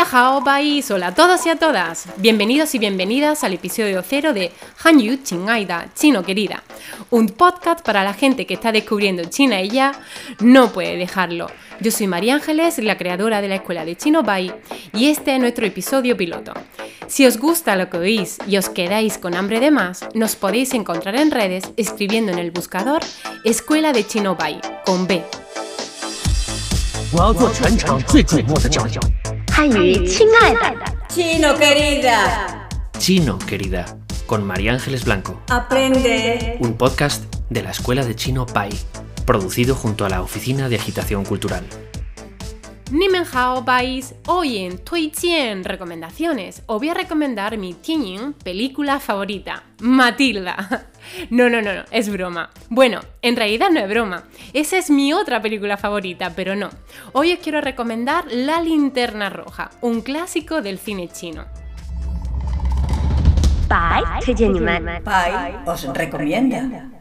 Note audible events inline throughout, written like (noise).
Hao país, hola a todos y a todas. Bienvenidos y bienvenidas al episodio cero de Hanyu Chingaida, Chino Querida, un podcast para la gente que está descubriendo China y ya no puede dejarlo. Yo soy María Ángeles, la creadora de la escuela de Chino Bai, y este es nuestro episodio piloto. Si os gusta lo que oís y os quedáis con hambre de más, nos podéis encontrar en redes escribiendo en el buscador Escuela de Chino Bai, con B. Chino querida. Chino querida, con María Ángeles Blanco. Aprende. Un podcast de la Escuela de Chino Pai, producido junto a la Oficina de Agitación Cultural. Nimen Hao País, hoy en Tui Recomendaciones, os voy a recomendar mi Tianyin película favorita, Matilda. (laughs) No, no, no, no, es broma. Bueno, en realidad no es broma. Esa es mi otra película favorita, pero no. Hoy os quiero recomendar La Linterna Roja, un clásico del cine chino. Pai os recomienda.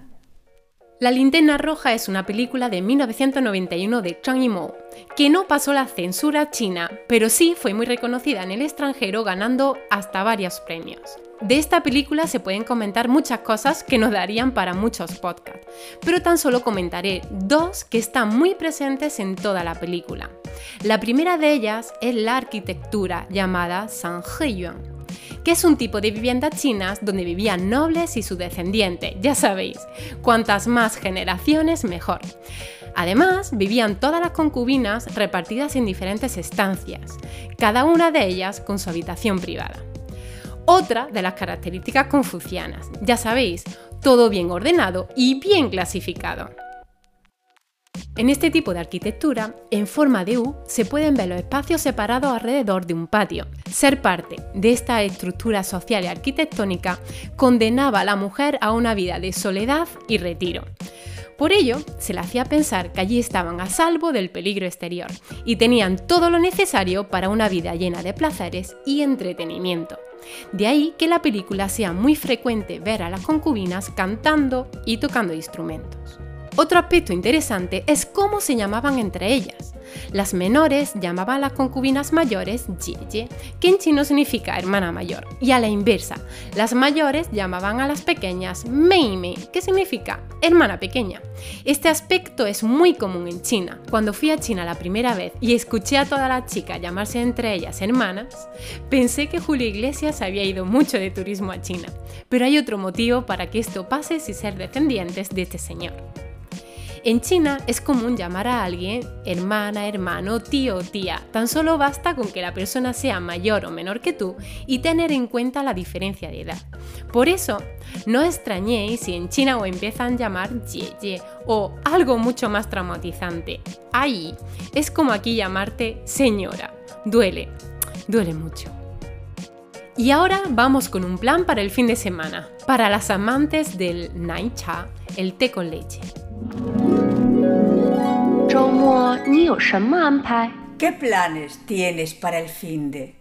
La linterna roja es una película de 1991 de Zhang Yimou, que no pasó la censura china, pero sí fue muy reconocida en el extranjero ganando hasta varios premios. De esta película se pueden comentar muchas cosas que nos darían para muchos podcasts, pero tan solo comentaré dos que están muy presentes en toda la película. La primera de ellas es la arquitectura llamada San Yuan que es un tipo de viviendas chinas donde vivían nobles y su descendiente, ya sabéis, cuantas más generaciones mejor. Además, vivían todas las concubinas repartidas en diferentes estancias, cada una de ellas con su habitación privada. Otra de las características confucianas, ya sabéis, todo bien ordenado y bien clasificado. En este tipo de arquitectura, en forma de U, se pueden ver los espacios separados alrededor de un patio. Ser parte de esta estructura social y arquitectónica condenaba a la mujer a una vida de soledad y retiro. Por ello, se le hacía pensar que allí estaban a salvo del peligro exterior y tenían todo lo necesario para una vida llena de placeres y entretenimiento. De ahí que la película sea muy frecuente ver a las concubinas cantando y tocando instrumentos. Otro aspecto interesante es cómo se llamaban entre ellas. Las menores llamaban a las concubinas mayores Jie, que en chino significa hermana mayor, y a la inversa, las mayores llamaban a las pequeñas Mei que significa hermana pequeña. Este aspecto es muy común en China. Cuando fui a China la primera vez y escuché a todas las chicas llamarse entre ellas hermanas, pensé que Julio Iglesias había ido mucho de turismo a China. Pero hay otro motivo para que esto pase sin ser descendientes de este señor. En China es común llamar a alguien hermana, hermano, tío tía. Tan solo basta con que la persona sea mayor o menor que tú y tener en cuenta la diferencia de edad. Por eso, no extrañéis si en China os empiezan a llamar Jie o algo mucho más traumatizante. Ahí es como aquí llamarte señora. Duele, duele mucho. Y ahora vamos con un plan para el fin de semana, para las amantes del Nai Cha, el té con leche. ¿Qué planes tienes para el fin de?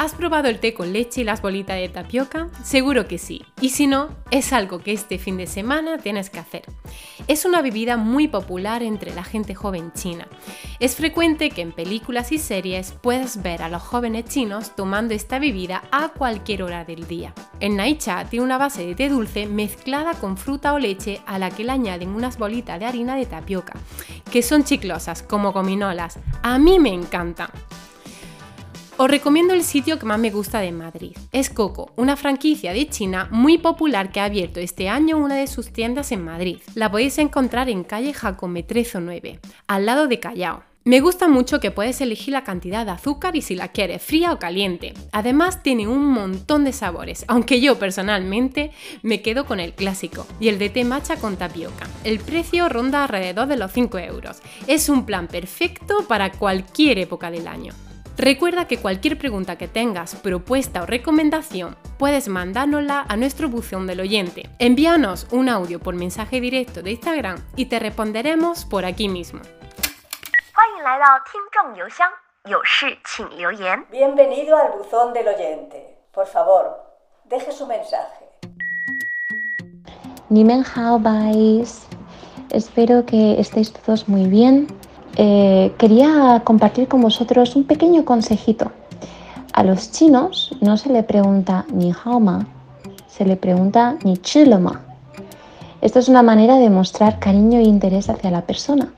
¿Has probado el té con leche y las bolitas de tapioca? Seguro que sí. Y si no, es algo que este fin de semana tienes que hacer. Es una bebida muy popular entre la gente joven china. Es frecuente que en películas y series puedas ver a los jóvenes chinos tomando esta bebida a cualquier hora del día. El naicha tiene una base de té dulce mezclada con fruta o leche a la que le añaden unas bolitas de harina de tapioca, que son chiclosas como gominolas. A mí me encantan. Os recomiendo el sitio que más me gusta de Madrid. Es Coco, una franquicia de China muy popular que ha abierto este año una de sus tiendas en Madrid. La podéis encontrar en calle Jacome 9, al lado de Callao. Me gusta mucho que puedes elegir la cantidad de azúcar y si la quieres fría o caliente. Además tiene un montón de sabores, aunque yo personalmente me quedo con el clásico y el de té matcha con tapioca. El precio ronda alrededor de los 5 euros. Es un plan perfecto para cualquier época del año. Recuerda que cualquier pregunta que tengas, propuesta o recomendación, puedes mandárnosla a nuestro buzón del oyente. Envíanos un audio por mensaje directo de Instagram y te responderemos por aquí mismo. Bienvenido al buzón del oyente. Por favor, deje su mensaje. Nimen Hao Bais. Espero que estéis todos muy bien eh, quería compartir con vosotros un pequeño consejito. A los chinos no se le pregunta ni hao ma, se le pregunta ni chi ma. Esto es una manera de mostrar cariño e interés hacia la persona.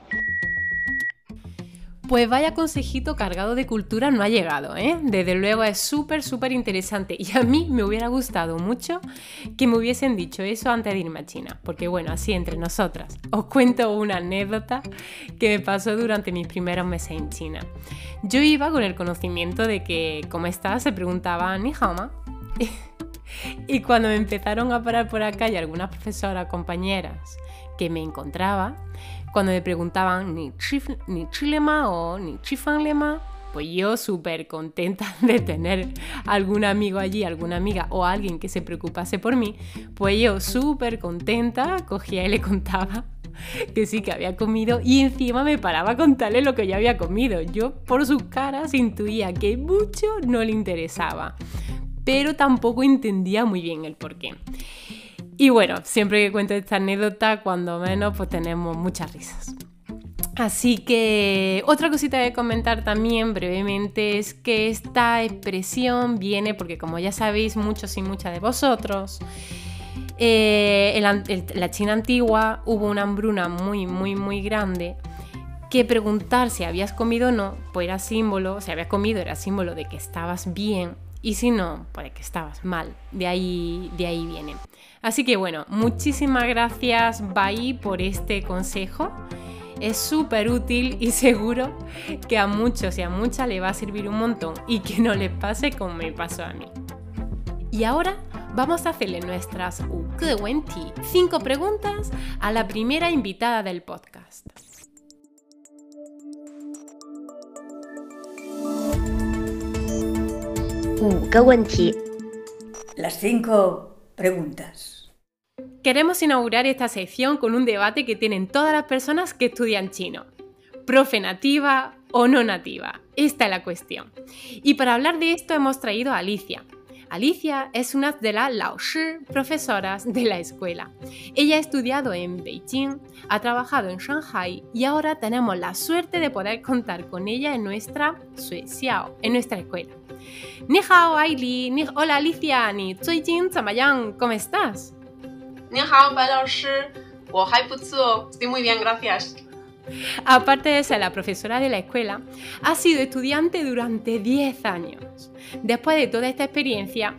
Pues vaya consejito cargado de cultura no ha llegado, ¿eh? Desde luego es súper, súper interesante y a mí me hubiera gustado mucho que me hubiesen dicho eso antes de irme a China, porque bueno, así entre nosotras, os cuento una anécdota que me pasó durante mis primeros meses en China. Yo iba con el conocimiento de que, como estaba, se preguntaba ni hao ma. (laughs) Y cuando me empezaron a parar por acá y algunas profesoras, compañeras que me encontraba, cuando me preguntaban ni, ni chilema o ni chifanlema, pues yo súper contenta (laughs) de tener algún amigo allí, alguna amiga o alguien que se preocupase por mí, pues yo súper contenta cogía y le contaba que sí que había comido y encima me paraba a contarle lo que yo había comido. Yo por sus caras intuía que mucho no le interesaba, pero tampoco entendía muy bien el porqué. Y bueno, siempre que cuento esta anécdota, cuando menos, pues tenemos muchas risas. Así que otra cosita de comentar también brevemente es que esta expresión viene porque como ya sabéis muchos y muchas de vosotros, eh, en la China antigua hubo una hambruna muy, muy, muy grande que preguntar si habías comido o no, pues era símbolo, si habías comido era símbolo de que estabas bien y si no, pues que estabas mal. De ahí, de ahí viene. Así que bueno, muchísimas gracias Bai por este consejo. Es súper útil y seguro que a muchos y a muchas le va a servir un montón y que no les pase como me pasó a mí. Y ahora vamos a hacerle nuestras cinco preguntas a la primera invitada del podcast. Las cinco preguntas. Queremos inaugurar esta sección con un debate que tienen todas las personas que estudian chino. ¿Profe nativa o no nativa? Esta es la cuestión. Y para hablar de esto hemos traído a Alicia, Alicia es una de las Laoshi, profesoras de la escuela. Ella ha estudiado en Beijing, ha trabajado en Shanghai y ahora tenemos la suerte de poder contar con ella en nuestra Sueciao, en nuestra escuela. Ni hao, Aili. Hola, Alicia. Ni ¿Cómo estás? Ni hao, Estoy muy bien, gracias. Aparte de ser la profesora de la escuela, ha sido estudiante durante 10 años. Después de toda esta experiencia,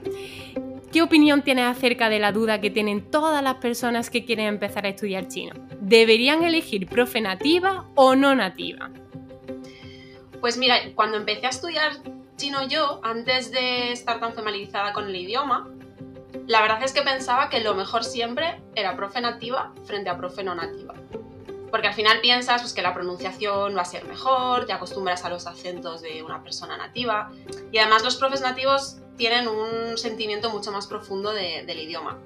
¿qué opinión tienes acerca de la duda que tienen todas las personas que quieren empezar a estudiar chino? ¿Deberían elegir profe nativa o no nativa? Pues mira, cuando empecé a estudiar chino yo, antes de estar tan familiarizada con el idioma, la verdad es que pensaba que lo mejor siempre era profe nativa frente a profe no nativa porque al final piensas pues, que la pronunciación va a ser mejor, te acostumbras a los acentos de una persona nativa y además los profes nativos tienen un sentimiento mucho más profundo del idioma.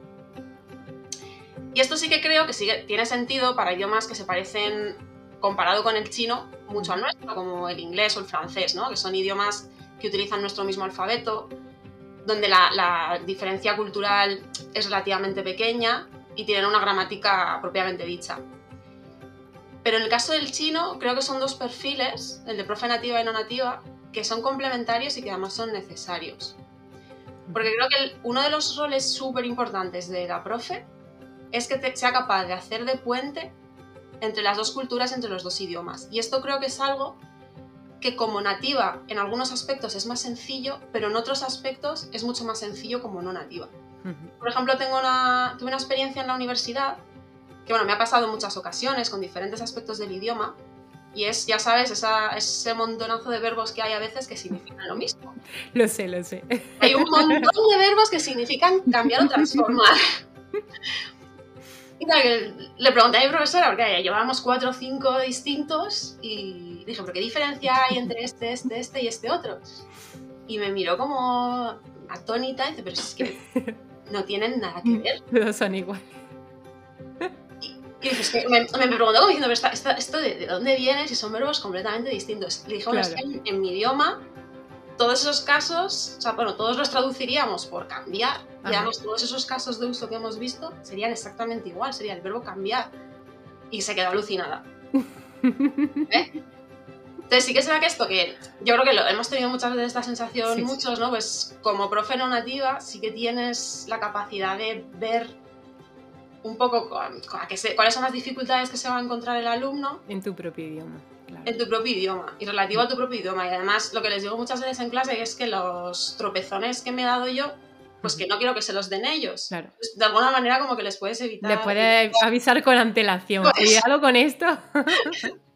Y esto sí que creo que sí, tiene sentido para idiomas que se parecen, comparado con el chino, mucho al nuestro, como el inglés o el francés, ¿no? que son idiomas que utilizan nuestro mismo alfabeto, donde la, diferencia cultural es relativamente pequeña y tienen una gramática propiamente dicha. Pero en el caso del chino, creo que son dos perfiles, el de profe nativa y no nativa, que son complementarios y que además son necesarios. Porque creo que uno de los roles súper importantes de la profe es que sea capaz de hacer de puente entre las dos culturas, entre los dos idiomas. Y esto creo que es algo que como nativa en algunos aspectos es más sencillo, pero en otros aspectos es mucho más sencillo como no nativa. Por ejemplo, tengo una, tuve una experiencia en la universidad que bueno, me ha pasado en muchas ocasiones con diferentes aspectos del idioma, y es, ya sabes, ese montonazo de verbos que hay a veces que significan lo mismo. (laughs) Lo sé, lo sé. (laughs) Hay un montón de verbos que significan cambiar o transformar. (laughs) Y le pregunté a mi profesora, porque llevábamos cuatro o cinco distintos, y dije, ¿pero qué diferencia hay entre este, este, este y este otro? Y me miró como atónita y dice, pero es que (laughs) no tienen nada que ver. (laughs) No son iguales. Y dices, me, me, preguntó como diciendo, pero esto de, dónde viene si son verbos completamente distintos? Le dije, bueno, es que en, mi idioma todos esos casos, o sea, bueno, todos los traduciríamos por cambiar, y además todos esos casos de uso que hemos visto serían exactamente igual, sería el verbo cambiar. Y se quedó alucinada. (laughs) ¿Eh? Entonces sí que será que esto, que yo creo que lo, hemos tenido muchas veces esta sensación, Sí, muchos, ¿no? Pues como profe no nativa, sí que tienes la capacidad de ver un poco con- con se- cuáles son las dificultades que se va a encontrar el alumno En tu propio idioma. Claro. en tu propio idioma y relativo a tu propio idioma. Y además, lo que les digo muchas veces en clase es que los tropezones que me he dado yo, pues que no quiero que se los den ellos. Claro. Pues, de alguna manera como que les puedes evitar. Le puedes avisar con antelación. Pues- Cuidado con esto. (laughs)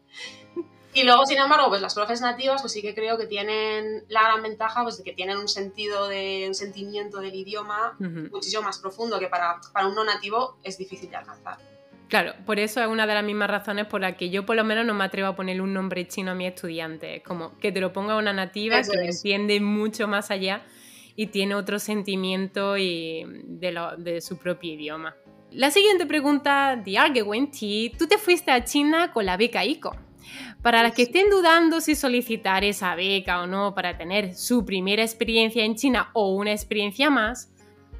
Y luego, sin embargo, pues las profes nativas, pues sí que creo que tienen la gran ventaja pues, de que tienen un sentido de un sentimiento del idioma Ujú. muchísimo más profundo que para, para un no nativo es difícil de alcanzar. Claro, por eso es una de las mismas razones por las que yo por lo menos no me atrevo a poner un nombre chino a mi estudiante. Es como que te lo ponga una nativa Eso que lo entiende mucho más allá y tiene otro sentimiento y de, lo- de su propio idioma. La siguiente pregunta, de Arguenti, tú te fuiste a China con la beca ICO. Para las que estén dudando si solicitar esa beca o no para tener su primera experiencia en China o una experiencia más,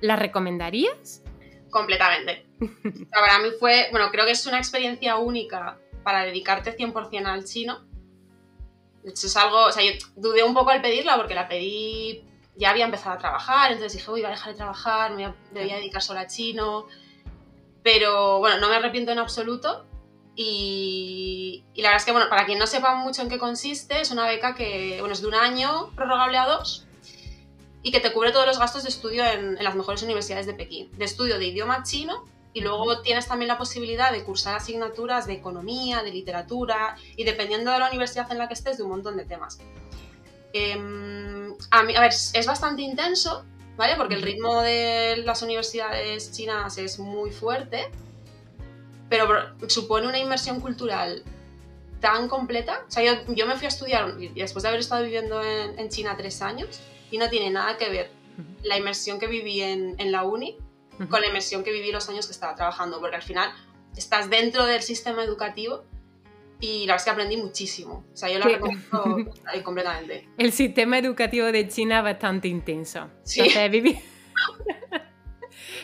¿la recomendarías? Completamente. Para mí fue, bueno, creo que es una experiencia única para dedicarte 100% al chino. Hecho, es algo, o sea, yo dudé un poco al pedirla porque la pedí, ya había empezado a trabajar, entonces dije, uy, voy a dejar de trabajar, me voy a, me voy a dedicar solo a chino. Pero bueno, no me arrepiento en absoluto. Y, y la verdad es que, bueno, para quien no sepa mucho en qué consiste, es una beca que, bueno, es de un año, prorrogable a dos, y que te cubre todos los gastos de estudio en, en las mejores universidades de Pekín, de estudio de idioma chino, y luego tienes también la posibilidad de cursar asignaturas de economía, de literatura, y dependiendo de la universidad en la que estés, de un montón de temas. Em, a, mí, a ver, es bastante intenso, ¿vale? Porque el ritmo de las universidades chinas es muy fuerte, pero supone una inmersión cultural tan completa. O sea, yo, yo me fui a estudiar y después de haber estado viviendo en, en China tres años y no tiene nada que ver la inmersión que viví en, en la uni con la inmersión que viví los años que estaba trabajando, porque al final estás dentro del sistema educativo y la verdad es que aprendí muchísimo. O sea, yo lo recomiendo (laughs) completamente. El sistema educativo de China es bastante intenso. Sí. Entonces, viví, (laughs)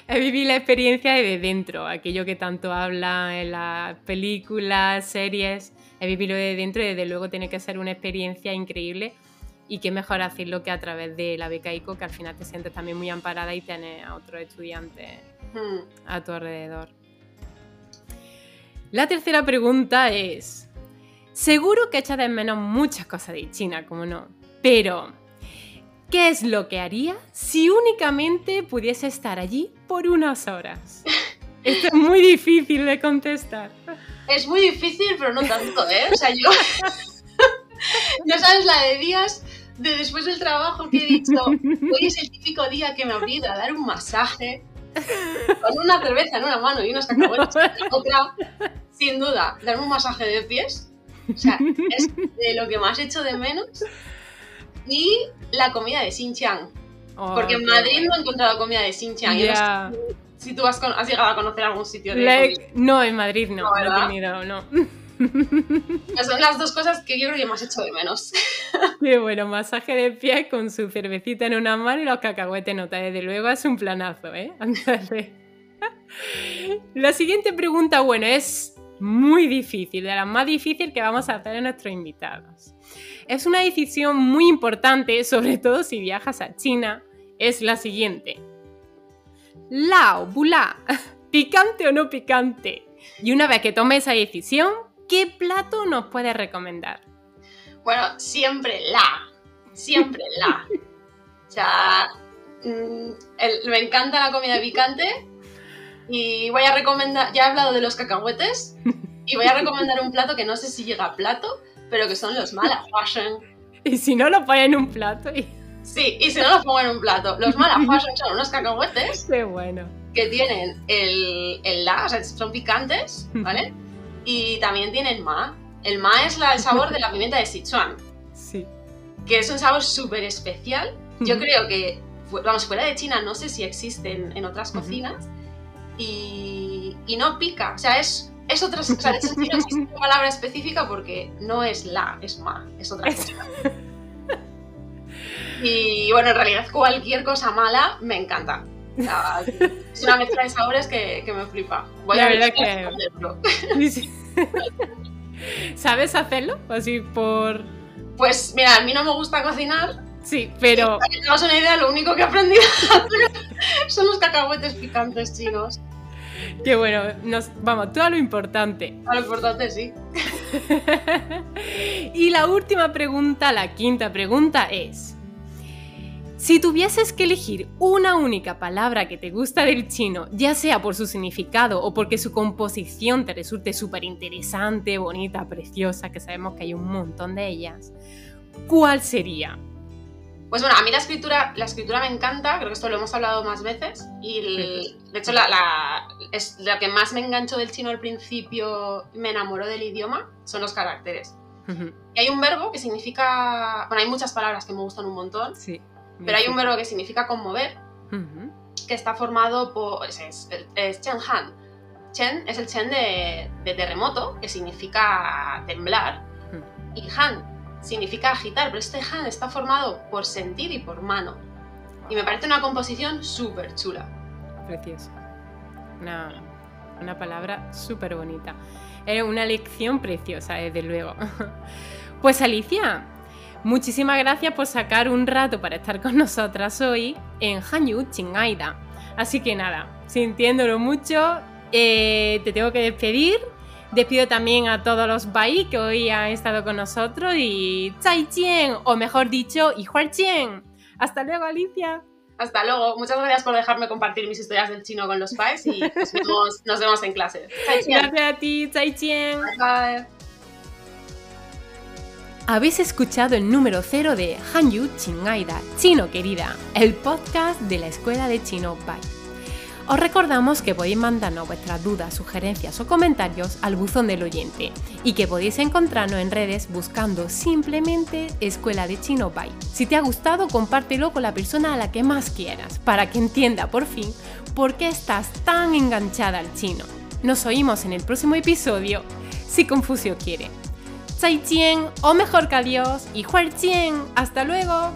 (laughs) viví la experiencia de dentro, aquello que tanto habla en las películas, series, he vivido de dentro y desde luego tiene que ser una experiencia increíble y qué mejor hacerlo que a través de la beca ICO, que al final te sientes también muy amparada y tienes a otros estudiantes Hmm. a tu alrededor. La tercera pregunta es, seguro que echas de menos muchas cosas de China, como no, pero ¿qué es lo que haría si únicamente pudiese estar allí por unas horas? (laughs) Esto es muy difícil de contestar. Es muy difícil, pero no tanto, ¿eh? O sea, yo... (laughs) no sabes la de días de después del trabajo que he dicho, hoy es el típico día que me olvido a dar un masaje con una cerveza en una mano y unos cacahuetes en la otra. Sin duda, darme un masaje de pies. O sea, es de lo que más echo de menos. Y la comida de Xinjiang. Oh, Porque en Madrid no he encontrado comida de Xinjiang. Yo no sé si tú has, has llegado a conocer algún sitio de comida. No, en Madrid no, No, no, he tenido, no. Son las dos cosas que yo creo que más echo de menos. (laughs) Qué bueno, masaje de pies con su cervecita en una mano y los cacahuetes en otra. Desde luego es un planazo, ¿eh? (laughs) Entonces, La siguiente pregunta, bueno, es muy difícil, de las más difíciles que vamos a hacer a nuestros invitados. Es una decisión muy importante, sobre todo si viajas a China, es la siguiente. Lao, bula, (laughs) picante o no picante. Y una vez que tomes esa decisión, ¿qué plato nos puedes recomendar? Bueno, siempre la. Siempre la. (laughs) O sea, mm, el- me encanta la comida picante. Y voy a recomendar. Ya he hablado de los cacahuetes. (laughs) Y voy a recomendar un plato que no sé si llega a plato, pero que son los malahuashen. (laughs) Y si no, lo pones en un plato y... Sí, y si no los pongo en un plato. Los malahuashen son unos cacahuetes (laughs) Qué bueno. que tienen el, el la, o sea, son picantes, ¿vale? Y también tienen ma. El ma es la- el sabor de la pimienta de Sichuan. Sí. que es un sabor súper especial. Yo creo que, vamos, fuera de China no sé si existen en otras cocinas y, y no pica, o sea, es, es otra, o sea, no existe una palabra específica porque no es la, es ma, es otra Es- cosa. (laughs) Y bueno, en realidad cualquier cosa mala me encanta. O sea, es una mezcla de sabores que, que me flipa. Voy La a ver verdad que-. (laughs) ¿Sabes hacerlo? Así por Pues mira, a mí no me gusta cocinar. Sí, pero. Para que te hagas una idea, lo único que he aprendido a hacer (laughs) son los cacahuetes picantes chinos. Qué bueno, nos, vamos, todo lo importante. A lo importante sí. (laughs) y la última pregunta, la quinta pregunta es. Si tuvieses que elegir una única palabra que te gusta del chino, ya sea por su significado o porque su composición te resulte súper interesante, bonita, preciosa, que sabemos que hay un montón de ellas, ¿cuál sería? Pues bueno, a mí la escritura, la escritura me encanta, creo que esto lo hemos hablado más veces, y de hecho la, es que más me enganchó del chino al principio, me enamoró del idioma, son los caracteres. Y hay un verbo que significa, bueno, hay muchas palabras que me gustan un montón, sí, pero hay un verbo que significa conmover, que está formado por, es, es, es Chen Han. Chen es el Chen de, de terremoto, que significa temblar, y Han significa agitar, pero este Han está formado por sentir y por mano. Y me parece una composición súper chula. Precioso. Una, una palabra súper bonita. Es una lección preciosa, desde luego. (laughs) Pues Alicia, muchísimas gracias por sacar un rato para estar con nosotras hoy en Hanyu Chingaida. Así que nada, sintiéndolo mucho, eh, te tengo que despedir Despido también a todos los Bai que hoy han estado con nosotros y Chien, o mejor dicho, y Chien. Hasta luego, Alicia. Hasta luego. Muchas gracias por dejarme compartir mis historias del chino con los pais y nos vemos, nos vemos en clase. Gracias a ti, Chien. Bye. Habéis escuchado el número cero de Hanyu Chingaida, Chino Querida, el podcast de la Escuela de Chino Bai. Os recordamos que podéis mandarnos vuestras dudas, sugerencias o comentarios al buzón del oyente y que podéis encontrarnos en redes buscando simplemente Escuela de Chino Bai. Si te ha gustado, compártelo con la persona a la que más quieras para que entienda por fin por qué estás tan enganchada al chino. Nos oímos en el próximo episodio, si Confucio quiere. 再见, o mejor que adiós, y Huerchien. Hasta luego.